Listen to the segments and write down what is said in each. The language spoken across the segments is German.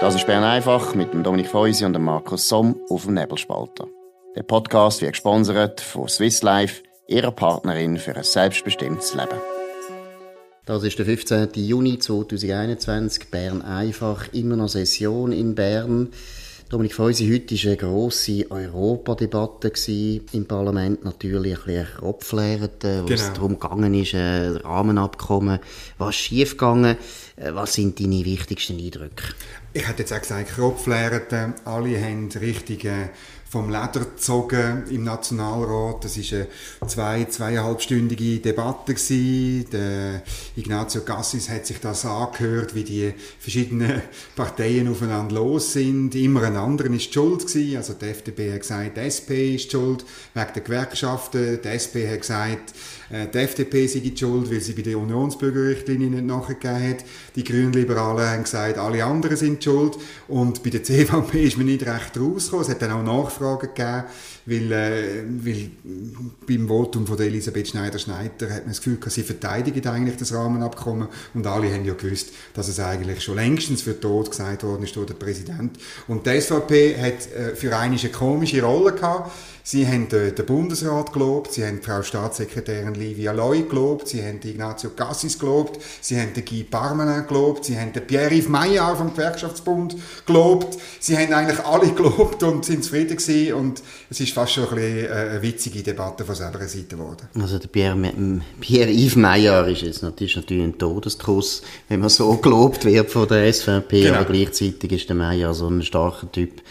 Das ist Bern einfach mit dem Dominik Feusi und dem Markus Somm auf dem Nebelspalter. Der Podcast wird gesponsert von Swiss Life, ihrer Partnerin für ein selbstbestimmtes Leben. Das ist der 15. Juni 2021, Bern einfach, immer noch Session in Bern. Dominik Feusi, heute war eine grosse Europadebatte im Parlament, natürlich ein bisschen Kopflehrte, äh, wo genau. es darum gegangen ist, ein Rahmenabkommen, was schief gegangen. Äh, was sind deine wichtigsten Eindrücke? Ich hätte jetzt auch gesagt, Kopflehrte, alle haben richtige vom Leder gezogen im Nationalrat. Das war eine zwei, zweieinhalbstündige Debatte gewesen. Der Ignazio Cassis hat sich das angehört, wie die verschiedenen Parteien aufeinander los sind. Immer ein anderer ist schuld gewesen. Also die FDP hat gesagt, die SP ist schuld wegen der Gewerkschaften. Die SP hat gesagt, äh, die FDP sei die schuld, weil sie bei der Unionsbürgerrichtlinie nicht nachgegeben hat. Die Grünliberalen haben gesagt, alle anderen sind schuld. Und bei der CVP ist man nicht recht rausgekommen. Es hat dann auch Nachfragen gegeben, weil, äh, weil beim Votum von Elisabeth Schneider-Schneider hat man das Gefühl, sie verteidigt eigentlich das Rahmenabkommen. Und alle haben ja gewusst, dass es eigentlich schon längstens für tot gesagt worden ist durch den Präsident. Und die SVP hat äh, für eine komische Rolle gehabt. Sie haben den Bundesrat gelobt, Sie haben Frau Staatssekretärin Livia Loy gelobt, Sie haben Ignazio Cassis gelobt, Sie haben den Guy Parmenin gelobt, Sie haben den Pierre-Yves Maillard vom Gewerkschaftsbund gelobt. Sie haben eigentlich alle gelobt und sind zufrieden gewesen und es ist fast schon ein bisschen äh, eine witzige Debatte von selber Seite geworden. Also der Pierre-Yves Pierre Maillard ist jetzt natürlich, natürlich ein Todestross, wenn man so gelobt wird von der SVP, genau. aber gleichzeitig ist der Maillard so ein starker Typ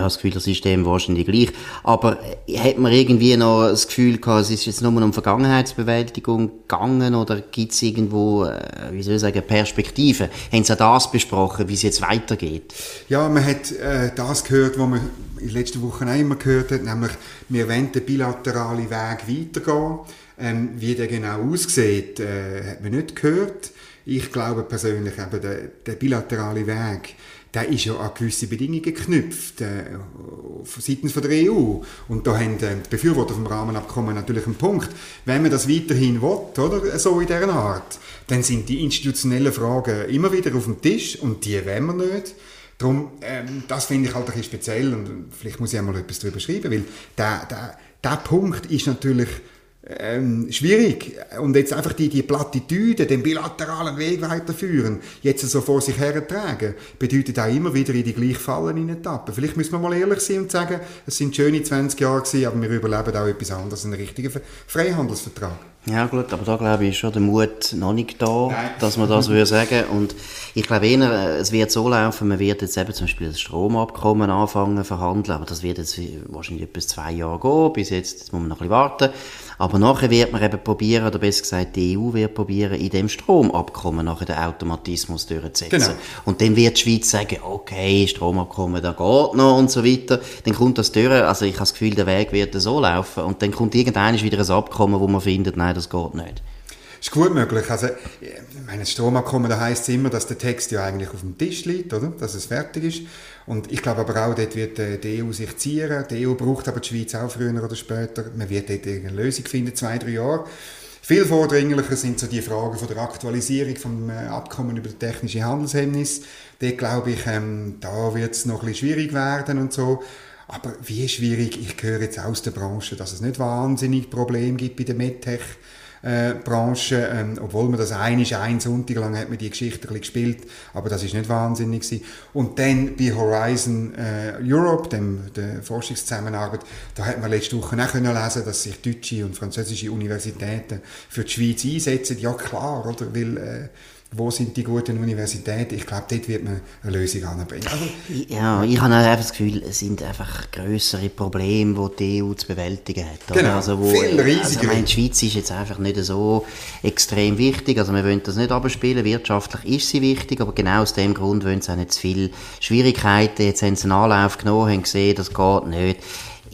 habe das Gefühl, das ist dem wahrscheinlich gleich. Aber äh, hat man irgendwie noch das Gefühl gehabt, es ist jetzt nur um Vergangenheitsbewältigung gegangen oder gibt es irgendwo, äh, wie soll ich sagen, Perspektiven? Haben Sie auch das besprochen, wie es jetzt weitergeht? Ja, man hat äh, das gehört, was man in den letzten Wochen auch immer gehört hat, nämlich wir wollen den bilateralen Weg weitergehen. Ähm, wie der genau aussieht, äh, hat man nicht gehört. Ich glaube persönlich, eben der, der bilaterale Weg, der ist ja an gewisse Bedingungen geknüpft, äh, seitens von der EU. Und da haben äh, die Befürworter vom Rahmenabkommen natürlich einen Punkt. Wenn man das weiterhin will, oder, so in dieser Art, dann sind die institutionellen Fragen immer wieder auf dem Tisch und die wollen wir nicht. Darum, ähm, das finde ich halt ein bisschen speziell und vielleicht muss ich einmal etwas darüber schreiben, weil der, der, Punkt ist natürlich ähm, schwierig. Und jetzt einfach die, die Plattitüde, den bilateralen Weg weiterführen, jetzt so vor sich hertragen, bedeutet auch immer wieder in die gleichen Fallen hineintappen. Vielleicht müssen wir mal ehrlich sein und sagen, es sind schöne 20 Jahre gewesen, aber wir überleben auch etwas anderes, einen richtigen Freihandelsvertrag. Ja gut, aber da glaube ich ist schon der Mut noch nicht da, Nein. dass man das würde sagen. Und ich glaube eher, es wird so laufen, man wird jetzt eben zum Beispiel das Stromabkommen anfangen verhandeln, aber das wird jetzt wahrscheinlich etwas zwei Jahre gehen, bis jetzt, jetzt muss man noch ein bisschen warten. Aber nachher wird man eben probieren, oder besser gesagt, die EU wird probieren, in dem Stromabkommen nachher den Automatismus durchzusetzen. Genau. Und dann wird die Schweiz sagen, okay, Stromabkommen, da geht noch und so weiter. Dann kommt das durch, also ich habe das Gefühl, der Weg wird so laufen. Und dann kommt irgendwann wieder ein Abkommen, wo man findet, nein, das geht nicht. Ist gut möglich. Also, mein Stromabkommen, da heisst es immer, dass der Text ja eigentlich auf dem Tisch liegt, oder? Dass es fertig ist. Und ich glaube aber auch, dort wird äh, die EU sich zieren. Die EU braucht aber die Schweiz auch früher oder später. Man wird dort eine Lösung finden, zwei, drei Jahre. Viel vordringlicher sind so die Fragen von der Aktualisierung vom äh, Abkommen über das technische Handelshemmnis. Dort glaube ich, ähm, da wird es noch ein bisschen schwierig werden und so. Aber wie schwierig, ich höre jetzt aus der Branche, dass es nicht wahnsinnig Probleme gibt bei der MedTech äh, Branche, ähm, obwohl man das einisch ein Sonntag lang hat man die Geschichte ein gespielt, aber das ist nicht wahnsinnig gewesen. Und dann bei Horizon äh, Europe, dem der Forschungszusammenarbeit, da hat man letzte Woche auch können lesen, dass sich deutsche und französische Universitäten für die Schweiz einsetzen. Ja klar, oder? Weil äh, wo sind die guten Universitäten? Ich glaube, dort wird man eine Lösung anbringen. Also, ja, ich habe einfach das Gefühl, es sind einfach größere Probleme, die die EU zu bewältigen hat. Oder? Genau, also, wo, viel riesiger. Also, meine, die Schweiz ist jetzt einfach nicht so extrem wichtig. Also wir wollen das nicht abspielen. Wirtschaftlich ist sie wichtig, aber genau aus dem Grund wollen sie auch nicht zu viele Schwierigkeiten. Jetzt haben sie einen Anlauf genommen, haben gesehen, das geht nicht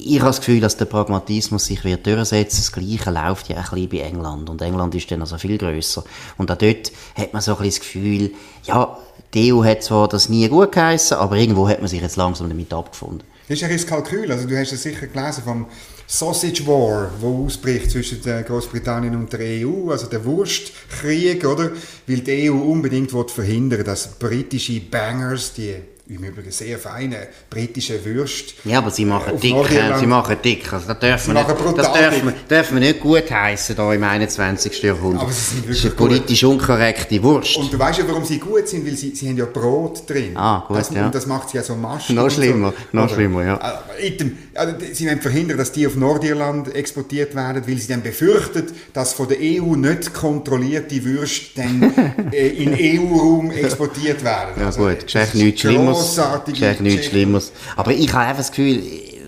ich habe das Gefühl, dass der Pragmatismus sich wird durchsetzen. Das Gleiche läuft ja ein bisschen bei England. Und England ist dann also viel grösser. Und auch dort hat man so ein bisschen das Gefühl, ja, die EU hat zwar das nie gut geheissen, aber irgendwo hat man sich jetzt langsam damit abgefunden. Das ist ein das Kalkül. Also du hast es sicher gelesen vom Sausage War, wo ausbricht zwischen Großbritannien und der EU, also der Wurstkrieg, oder? Weil die EU unbedingt verhindern dass britische Bangers, die im Übrigen sehr feine britische Würste. Ja, aber sie machen äh, dick, sie machen dick. Also das dürfen wir nicht, das dürfen wir, dürfen wir nicht gut heißen hier im 21. Jahrhundert. Aber sie sind wirklich das ist eine politisch gut. unkorrekte Wurst. Und du weißt ja, warum sie gut sind, weil sie, sie haben ja Brot drin. Ah, gut, das, ja. Und das macht sie ja so maschig. Noch schlimmer, so. noch schlimmer, ja. Also, sie wollen verhindern, dass die auf Nordirland exportiert werden, weil sie dann befürchtet, dass von der EU nicht kontrollierte Würste dann äh, in EU-Raum exportiert werden. Ja also, gut, Geschäft nichts Schlimmes. Geschäft nichts Schlimmes. Aber ich habe einfach das Gefühl,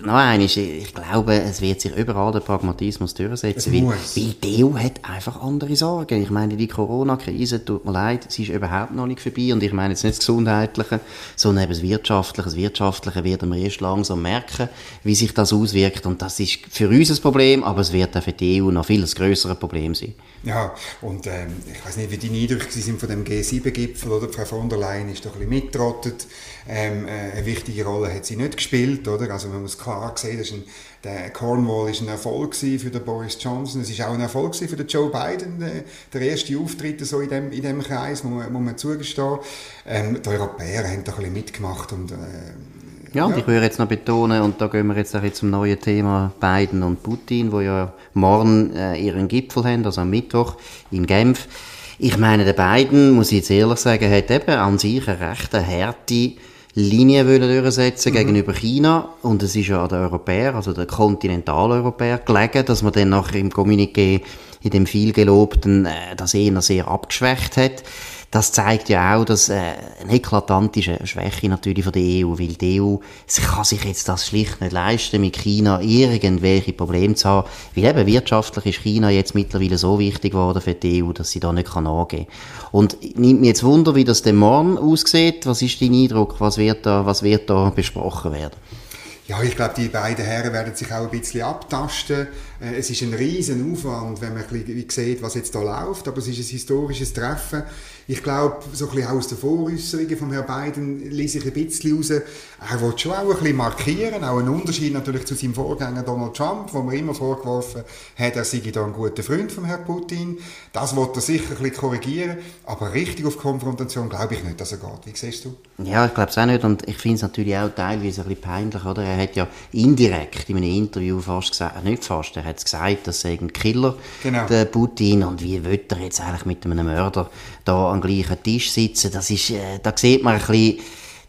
noch einmal, ich glaube, es wird sich überall der Pragmatismus durchsetzen, weil, weil die EU hat einfach andere Sorgen. Ich meine, die Corona-Krise, tut mir leid, sie ist überhaupt noch nicht vorbei und ich meine jetzt nicht das Gesundheitliche, sondern eben das Wirtschaftliche. Das Wirtschaftliche werden wir erst langsam merken, wie sich das auswirkt und das ist für uns ein Problem, aber es wird auch für die EU noch viel größeres Problem sein. Ja, und ähm, ich weiß nicht, wie die Eindrücke sind von dem G7-Gipfel, oder? Frau von der Leyen ist doch ein bisschen mittrottet. Ähm, äh, eine wichtige Rolle hat sie nicht gespielt, oder? Also man muss klar sehen, dass ein, der Cornwall ist ein Erfolg für den Boris Johnson. Es ist auch ein Erfolg für den Joe Biden, der, der erste Auftritt so in dem, in dem Kreis, muss man, muss man zugestehen. Ähm, die Europäer haben doch ein bisschen mitgemacht und äh, ja, und ja. ich würde jetzt noch betonen, und da gehen wir jetzt auch zum neuen Thema Biden und Putin, wo ja morgen äh, ihren Gipfel haben, also am Mittwoch in Genf. Ich meine, der Biden, muss ich jetzt ehrlich sagen, hat eben an sich eine recht harte Linie durchsetzen mhm. gegenüber China. Und es ist ja an den Europäern, also den Kontinentaleuropäern, gelegen, dass man dann nachher im Kommuniqué in dem vielgelobten äh, das eher sehr abgeschwächt hat das zeigt ja auch, dass äh, eine eklatante Schwäche natürlich von der EU, weil die EU sie kann sich jetzt das schlicht nicht leisten, mit China irgendwelche Probleme zu haben, weil eben wirtschaftlich ist China jetzt mittlerweile so wichtig geworden für die EU, dass sie da nicht kann angehen Und nimmt mir jetzt Wunder, wie das dem morgen aussieht. Was ist dein Eindruck? Was wird da, was wird da besprochen werden? Ja, ich glaube, die beiden Herren werden sich auch ein bisschen abtasten. Äh, es ist ein riesen Aufwand, wenn man ein bisschen sieht, was jetzt da läuft, aber es ist ein historisches Treffen. Ich glaube, so ein bisschen aus den Voräußerungen von Herrn Biden lese ich ein bisschen raus, er will schon auch ein bisschen markieren, auch einen Unterschied natürlich zu seinem Vorgänger Donald Trump, wo man immer vorgeworfen hat, er sei da ein guter Freund von Herrn Putin. Das wird er sicher ein bisschen korrigieren, aber richtig auf Konfrontation glaube ich nicht, dass er geht. Wie siehst du? Ja, ich glaube es auch nicht und ich finde es natürlich auch teilweise ein bisschen peinlich, oder? Er hat ja indirekt in einem Interview fast gesagt, äh, nicht fast, er hat es gesagt, dass er ein Killer, genau. der Putin, und wie will er jetzt eigentlich mit einem Mörder da am gleichen Tisch sitzen? Das ist, äh, da sieht man ein bisschen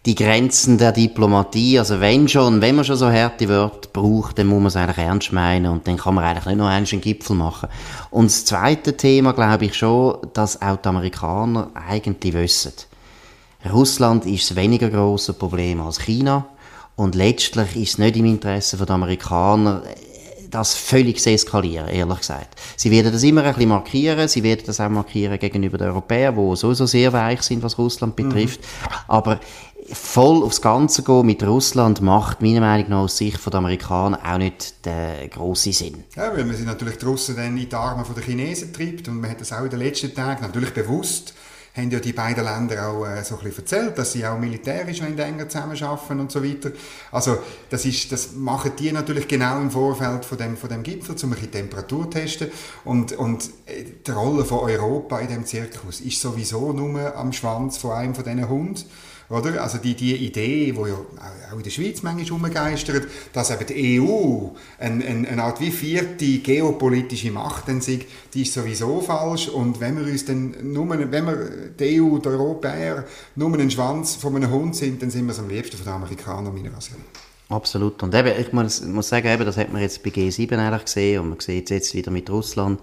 die Grenzen der Diplomatie. Also wenn schon, wenn man schon so harte Wörter braucht, dann muss man es eigentlich ernst meinen und dann kann man eigentlich nicht noch einen Gipfel machen. Und das zweite Thema glaube ich schon, dass auch die Amerikaner eigentlich wissen, Russland ist das weniger große Problem als China. Und letztlich ist es nicht im Interesse der Amerikaner, das völlig zu eskalieren, ehrlich gesagt. Sie werden das immer ein bisschen markieren, sie werden das auch markieren gegenüber den Europäern, die sowieso sehr weich sind, was Russland betrifft. Mhm. Aber voll aufs Ganze gehen mit Russland macht meiner Meinung nach aus Sicht der Amerikaner auch nicht den grossen Sinn. Ja, weil man sich natürlich die Russen dann in die Arme der Chinesen treibt und man hat das auch in den letzten Tagen natürlich bewusst haben ja die beiden Länder auch äh, so ein bisschen erzählt, dass sie auch militärisch enger zusammenarbeiten und so weiter. Also das, ist, das machen die natürlich genau im Vorfeld von dem, von dem Gipfel, um ein bisschen Temperatur zu testen. Und, und äh, die Rolle von Europa in dem Zirkus ist sowieso nur am Schwanz von einem von diesen Hunden. Oder? Also die, die Idee, die ja auch in der Schweiz manchmal umgeistert, dass eben die EU eine, eine, eine Art wie vierte geopolitische Macht dann sei, die ist sowieso falsch. Und wenn wir uns dann nur, wenn wir die EU, die Europäer, nur einen Schwanz von einem Hund sind, dann sind wir es am liebsten von den Amerikanern, meiner Ansicht Absolut. Und eben, ich muss, muss sagen, eben, das hat man jetzt bei G7 eigentlich gesehen und man sieht es jetzt wieder mit Russland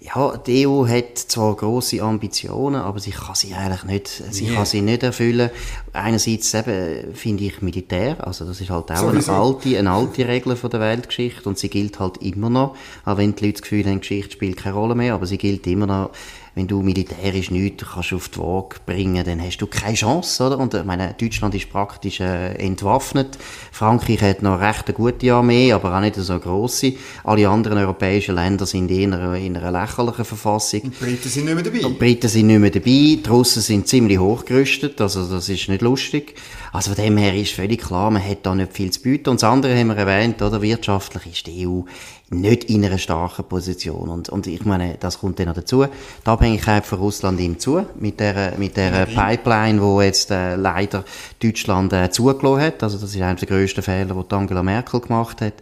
ja, die EU hat zwar große Ambitionen, aber sie kann sie eigentlich nicht, sie yeah. kann sie nicht erfüllen. Einerseits eben, finde ich, Militär, also das ist halt auch eine alte, eine alte Regel von der Weltgeschichte und sie gilt halt immer noch, auch wenn die Leute das Gefühl haben, Geschichte spielt keine Rolle mehr, aber sie gilt immer noch wenn du militärisch nichts kannst auf die Waage bringen, dann hast du keine Chance, oder? Und ich meine, Deutschland ist praktisch äh, entwaffnet. Frankreich hat noch recht eine gute Armee, aber auch nicht so grosse. Alle anderen europäischen Länder sind in einer, in einer lächerlichen Verfassung. Die Briten sind nicht mehr dabei. Die Briten sind nicht mehr dabei. Die Russen sind ziemlich hochgerüstet, also das ist nicht lustig. Also von dem her ist völlig klar, man hat da nicht viel zu bieten. Und das andere haben wir erwähnt, oder? Wirtschaftlich ist die EU nicht in einer starken Position. Und, und ich meine, das kommt dann noch dazu. Die Abhängigkeit von Russland ihm zu, mit der, mit der Pipeline, wo jetzt äh, leider Deutschland äh, zugelassen hat. Also das ist einer der grössten Fehler, die Angela Merkel gemacht hat.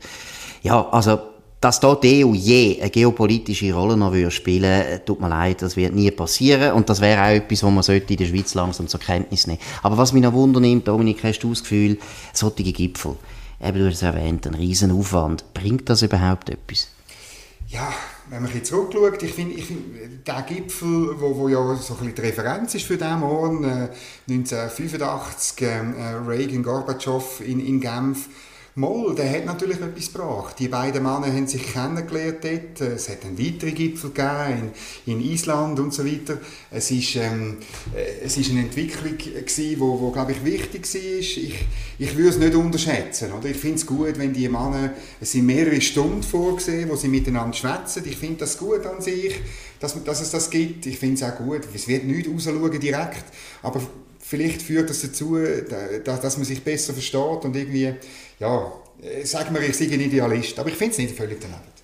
Ja, also dass da die EU je eine geopolitische Rolle noch spielen würde, tut mir leid, das wird nie passieren. Und das wäre auch etwas, was man sollte in der Schweiz langsam zur Kenntnis nehmen. Aber was mich noch wundernimmt, Dominik, hast du das Gefühl, solche Gipfel, eben du hast es erwähnt, ein riesen Aufwand, bringt das überhaupt etwas? Ja, wenn man jetzt zurückschaut, ich finde, ich find, der Gipfel, wo, wo ja so ein bisschen die Referenz ist für diesen Morgen, äh, 1985, äh, Reagan-Gorbatschow in, in Genf, Moll, der hat natürlich etwas gebracht. Die beiden Männer haben sich kennengelernt dort. Es hat einen weiteren Gipfel gegeben in, in Island und so weiter. Es ist, ähm, äh, es ist eine Entwicklung gewesen, wo, wo glaube ich wichtig war. Ich, ich würde es nicht unterschätzen. Oder? Ich finde es gut, wenn die Männer, es sind mehrere Stunden vorgesehen, wo sie miteinander schwätzen. Ich finde das gut an sich, dass, dass es das gibt. Ich finde es auch gut. Es wird nicht rausschauen direkt, aber vielleicht führt das dazu, dass man sich besser versteht und irgendwie ja, äh, sag mir, ich sei ein Idealist, aber ich finde es nicht völlig daneben.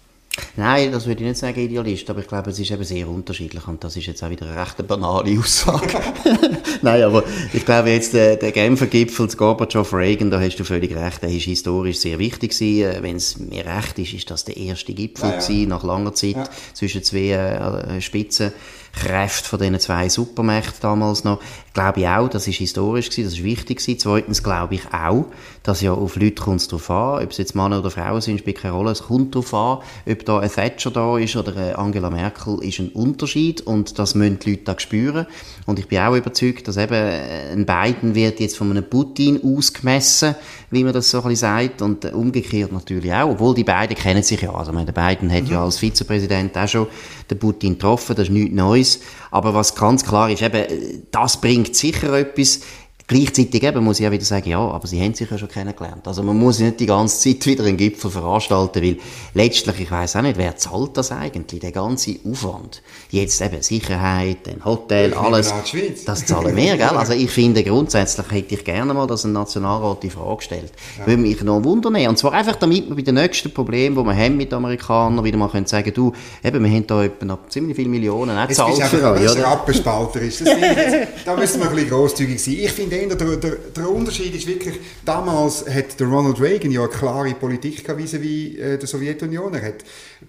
Nein, das würde ich nicht sagen, Idealist, aber ich glaube, es ist eben sehr unterschiedlich und das ist jetzt auch wieder eine recht banale Aussage. Nein, aber ich glaube jetzt, der, der Genfer Gipfel, das Gorbatschow-Reagan, da hast du völlig recht, der ist historisch sehr wichtig gewesen. Äh, Wenn es mir recht ist, ist das der erste Gipfel ja, ja. Gewesen, nach langer Zeit ja. zwischen zwei äh, Spitzen. Kräfte von diesen zwei Supermächten damals noch. Glaube ich auch, das ist historisch gewesen, das ist wichtig gewesen. Zweitens glaube ich auch, dass ja auf Leute kommt es drauf an, ob es jetzt Männer oder Frauen sind, spielt keine Rolle. Es kommt darauf an, ob da ein Thatcher da ist oder eine Angela Merkel, ist ein Unterschied und das müssen die Leute da spüren. Und ich bin auch überzeugt, dass eben ein Biden wird jetzt von einem Putin ausgemessen, wie man das so ein bisschen sagt, und umgekehrt natürlich auch, obwohl die beiden kennen sich ja. Also, der Biden hat mhm. ja als Vizepräsident auch schon den Putin getroffen, das ist nichts Neues. Aber was ganz klar ist, eben, das bringt sicher etwas. Gleichzeitig eben muss ich auch wieder sagen, ja, aber sie haben sich ja schon kennengelernt. Also man muss nicht die ganze Zeit wieder einen Gipfel veranstalten, weil letztlich, ich weiß auch nicht, wer zahlt das eigentlich, der ganze Aufwand. Jetzt eben Sicherheit, ein Hotel, alles. Das zahlen wir, gell? Also ich finde grundsätzlich hätte ich gerne mal, dass ein Nationalrat die Frage stellt. Ja. Würde mich noch wundern Und zwar einfach, damit wir bei den nächsten Problemen, die wir haben mit den Amerikanern, wieder mal können sagen, du, eben, wir haben da etwa noch ziemlich viele Millionen, auch zahlt für euch, oder? Rappenspalter ist. Das da müssen wir ein bisschen grosszügig sein. Ich finde der, der, der, Unterschied ist wirklich, damals hat Ronald Reagan ja eine klare Politik gehabt wie äh, Sowjetunion. Er hat,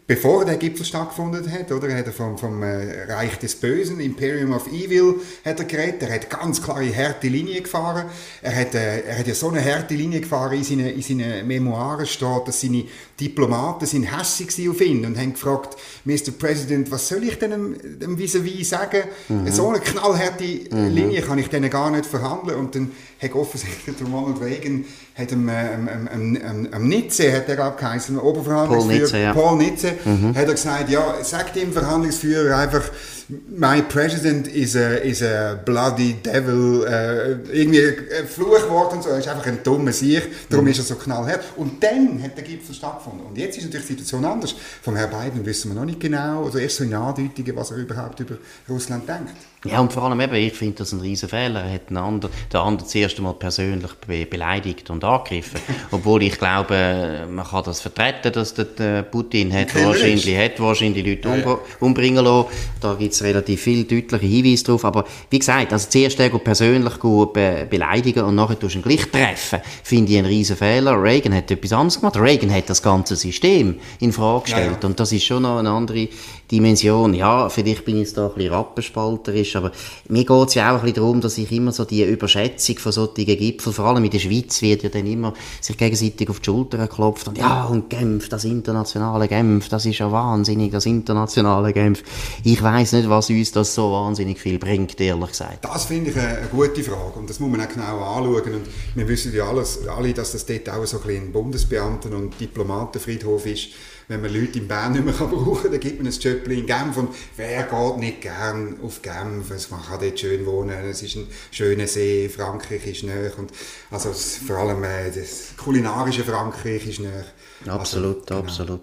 bevor der Gipfel stattgefunden hat, oder, hat er vom, vom äh, Reich des Bösen, Imperium of Evil, hat er geredet. Er hat ganz klare, harte Linie gefahren. Er hat, äh, er hat ja so eine harte Linie gefahren, in seinen, in seinen Memoiren steht, dass seine Diplomaten sind hässlich auf ihn und haben gefragt, Mr. President, was soll ich denn dem vis-à-vis sagen? Mhm. So eine knallharte mhm. Linie kann ich denen gar nicht verhandeln. Und dann hat offensichtlich Ronald Reagan hat am, am, am, am Nitze, hat er glaube geheißen, Oberverhandlungsführer, Paul Nitze, ja. Paul Nitze mhm. hat er gesagt, ja, sagt dem Verhandlungsführer einfach, my president is a, is a bloody devil, äh, irgendwie ein Fluchwort und so, er ist einfach ein dummer Sieg, darum mhm. ist er so knallhart. Und dann hat der Gipfel stattgefunden. Und jetzt ist natürlich die Situation anders. Vom Herrn Biden wissen wir noch nicht genau, also erst so in Andeutungen, was er überhaupt über Russland denkt. Ja, und vor allem eben, ich finde das ein riesen Fehler. Er hat den anderen, den anderen das erste Mal persönlich be beleidigt und angegriffen. Obwohl ich glaube, man kann das vertreten, dass der Putin hat wahrscheinlich, hat wahrscheinlich Leute ja, ja. umbringen lassen. Da gibt es relativ viele deutliche Hinweise drauf. Aber wie gesagt, also zuerst persönlich be beleidigen und nachher tust du ihn gleich treffen, finde ich einen riesen Fehler. Reagan hat etwas anderes gemacht. Reagan hat das ganze System in Frage gestellt. Ja, und das ist schon noch eine andere Dimension. Ja, vielleicht bin ich jetzt da ein bisschen rappenspalterisch, aber mir geht es ja auch ein bisschen darum, dass ich immer so die Überschätzung von solchen Gipfeln, vor allem in der Schweiz wird ja dann immer sich gegenseitig auf die Schulter geklopft und ja, und Genf, das internationale Genf, das ist ja wahnsinnig, das internationale Genf. Ich weiß nicht, was uns das so wahnsinnig viel bringt, ehrlich gesagt. Das finde ich eine gute Frage und das muss man auch genau anschauen und wir wissen ja alles, alle, dass das dort auch so ein, ein Bundesbeamten- und Diplomatenfriedhof ist wenn man Leute in Bern nicht mehr brauchen kann, dann gibt man ein Job in Genf und wer geht nicht gern auf Genf, man kann dort schön wohnen, es ist ein schöner See, Frankreich ist näher und also vor allem äh, das kulinarische Frankreich ist näher. Absolut, also, genau. absolut.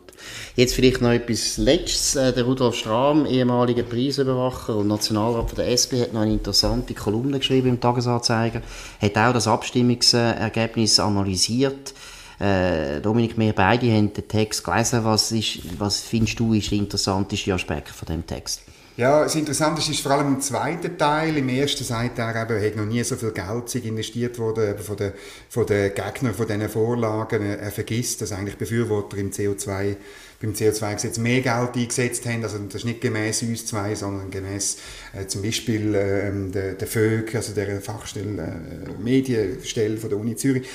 Jetzt vielleicht noch etwas Letztes. Äh, der Rudolf Strahm, ehemaliger Preisüberwacher und Nationalrat von der SP, hat noch eine interessante Kolumne geschrieben im Tagesanzeiger, hat auch das Abstimmungsergebnis analysiert Äh, Dominik, wir beide haben den Text gelesen. Was, ist, was findest du ist der interessanteste Aspekt von dem Text? Ja, das Interessante ist vor allem im zweiten Teil. Im ersten sagt er eben, er hat noch nie so viel Geld investiert worden von den, von den Gegnern von diesen Vorlagen. Er vergisst, dass eigentlich Befürworter im CO2 beim CO2-Gesetz mehr Geld eingesetzt haben. Also das ist nicht gemäß uns zwei, sondern gemäß äh, zum Beispiel äh, der, der FÖG, also der Fachstelle äh, Medienstelle von der Uni Zürich.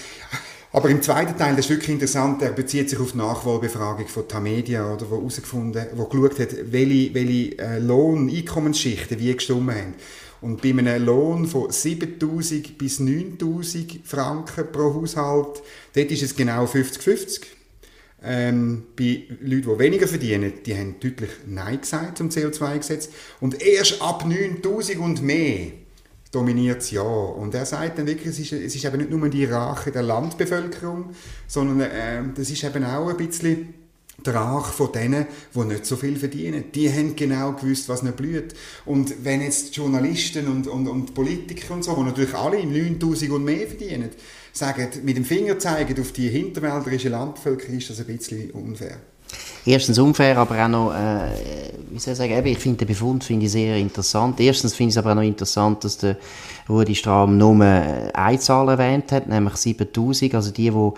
Aber im zweiten Teil, das ist wirklich interessant, er bezieht sich auf die Nachwahlbefragung von Tamedia, oder, wo herausgefunden, wo geschaut hat, welche, welche äh, Lohn-, Einkommensschichten wie gestimmt haben. Und bei einem Lohn von 7000 bis 9000 Franken pro Haushalt, dort ist es genau 50-50. Ähm, bei Leuten, die weniger verdienen, die haben deutlich Nein gesagt zum CO2-Gesetz. Und erst ab 9000 und mehr dominiert das Ja. Und er sagt dann wirklich, es ist, es ist eben nicht nur die Rache der Landbevölkerung, sondern äh, das ist eben auch ein bisschen der Rache von denen, die nicht so viel verdienen. Die haben genau gewusst, was nicht blüht. Und wenn jetzt Journalisten und, und, und Politiker und so, die natürlich alle 9000 und mehr verdienen, sagen, mit dem Finger zeigen auf die hinterwälderische Landbevölkerung, ist das ein bisschen unfair. Erstens unfair, aber auch noch, äh, wie soll ich sagen, eben, ich finde den Befund finde ich sehr interessant. Erstens finde ich es aber auch noch interessant, dass der Rudi Strahm nur eine Zahl erwähnt hat, nämlich 7000, also die, die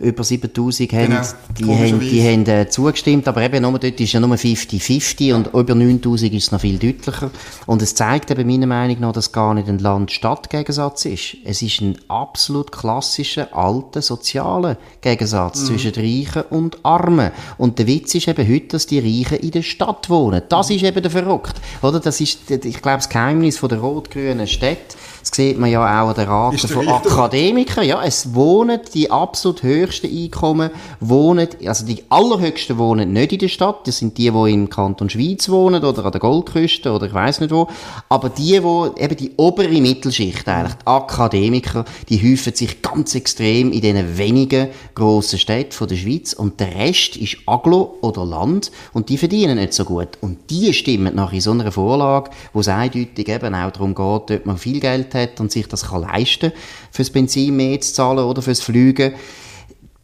über 7000 haben, genau. die haben, die haben äh, zugestimmt, aber eben nur, dort ist ja nur 50-50 und über 9000 ist es noch viel deutlicher. Und es zeigt eben meiner Meinung nach, dass es gar nicht ein Land-Stadt-Gegensatz ist. Es ist ein absolut klassischer, alter, sozialer Gegensatz mhm. zwischen Reichen und Armen. Und der Witz ist eben heute, dass die Reichen in der Stadt wohnen. Das ist eben der Verrückt. Oder? Das ist, ich glaube, das Geheimnis von der rot-grünen Stadt das sieht man ja auch an der Rate von Akademikern. Ja, es wohnen die absolut höchsten Einkommen, wohnen, also die allerhöchsten wohnen nicht in der Stadt. Das sind die, die im Kanton Schweiz wohnen oder an der Goldküste oder ich weiß nicht wo. Aber die, wo eben die obere Mittelschicht eigentlich, die Akademiker, die häufen sich ganz extrem in diesen wenigen grossen Städten von der Schweiz und der Rest ist Aglo oder Land und die verdienen nicht so gut. Und die stimmen nach in so einer Vorlage, wo es eindeutig eben auch darum geht, ob man viel Geld hat und sich das kann leisten fürs Benzin mehr zu zahlen oder fürs Fliegen,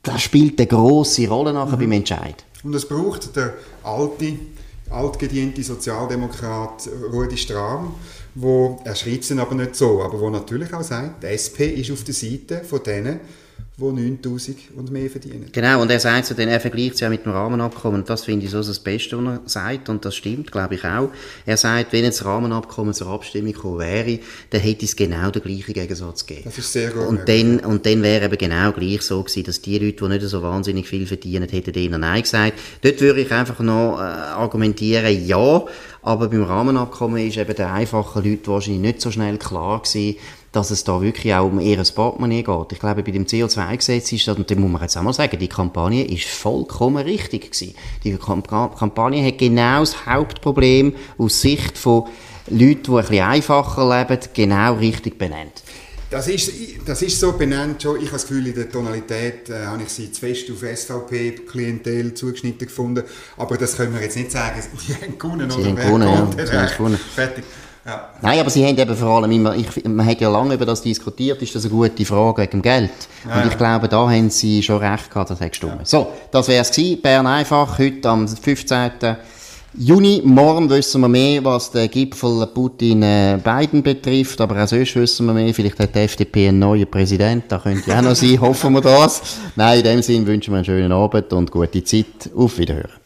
das spielt eine grosse Rolle nachher mhm. beim Entscheid. Und es braucht der alte, altgediente Sozialdemokrat Rudi Strahm, wo er schreibt es aber nicht so, aber wo natürlich auch sagt, die SP ist auf der Seite von denen, die 9000 und mehr verdienen. Genau, und er sagt so, denn er vergleicht es ja mit dem Rahmenabkommen und das finde ich so das Beste, was er sagt und das stimmt, glaube ich auch. Er sagt, wenn jetzt das Rahmenabkommen zur Abstimmung gekommen wäre, dann hätte es genau den gleichen Gegensatz gegeben. Das ist sehr gut. Und dann, und dann wäre eben genau gleich so gewesen, dass die Leute, die nicht so wahnsinnig viel verdienen, hätten denen Nein gesagt. Dort würde ich einfach noch äh, argumentieren, ja, aber beim Rahmenabkommen ist eben der einfachen Leute wahrscheinlich nicht so schnell klar gewesen, dass es da wirklich auch um ihr Portemonnaie geht. Ich glaube, bei dem CO2-Gesetz ist das, und da muss man jetzt auch mal sagen, die Kampagne ist vollkommen richtig gewesen. Die Kampagne hat genau das Hauptproblem aus Sicht von Leuten, die ein bisschen einfacher leben, genau richtig benannt. Das ist, das ist so benannt schon. Ich habe das Gefühl, in der Tonalität äh, habe ich sie zu fest auf SVP-Klientel zugeschnitten gefunden. Aber das können wir jetzt nicht sagen. Die haben gewonnen, sie oder? Haben gewonnen, ja. Sie haben gewonnen. Fertig. Ja. Nein, aber sie haben eben vor allem immer, ich, man hat ja lange über das diskutiert, ist das eine gute Frage wegen dem Geld? Ja, und ich glaube, da haben sie schon recht gehabt, das hat gestimmt. Ja. So, das wäre es gewesen. Bern einfach, heute am 15. Juni. Morgen wissen wir mehr, was den Gipfel Putin-Biden betrifft, aber auch sonst wissen wir mehr. Vielleicht hat die FDP einen neuen Präsident, da könnte ja auch noch sein, hoffen wir das. Nein, in dem Sinne wünschen wir einen schönen Abend und gute Zeit. Auf Wiederhören.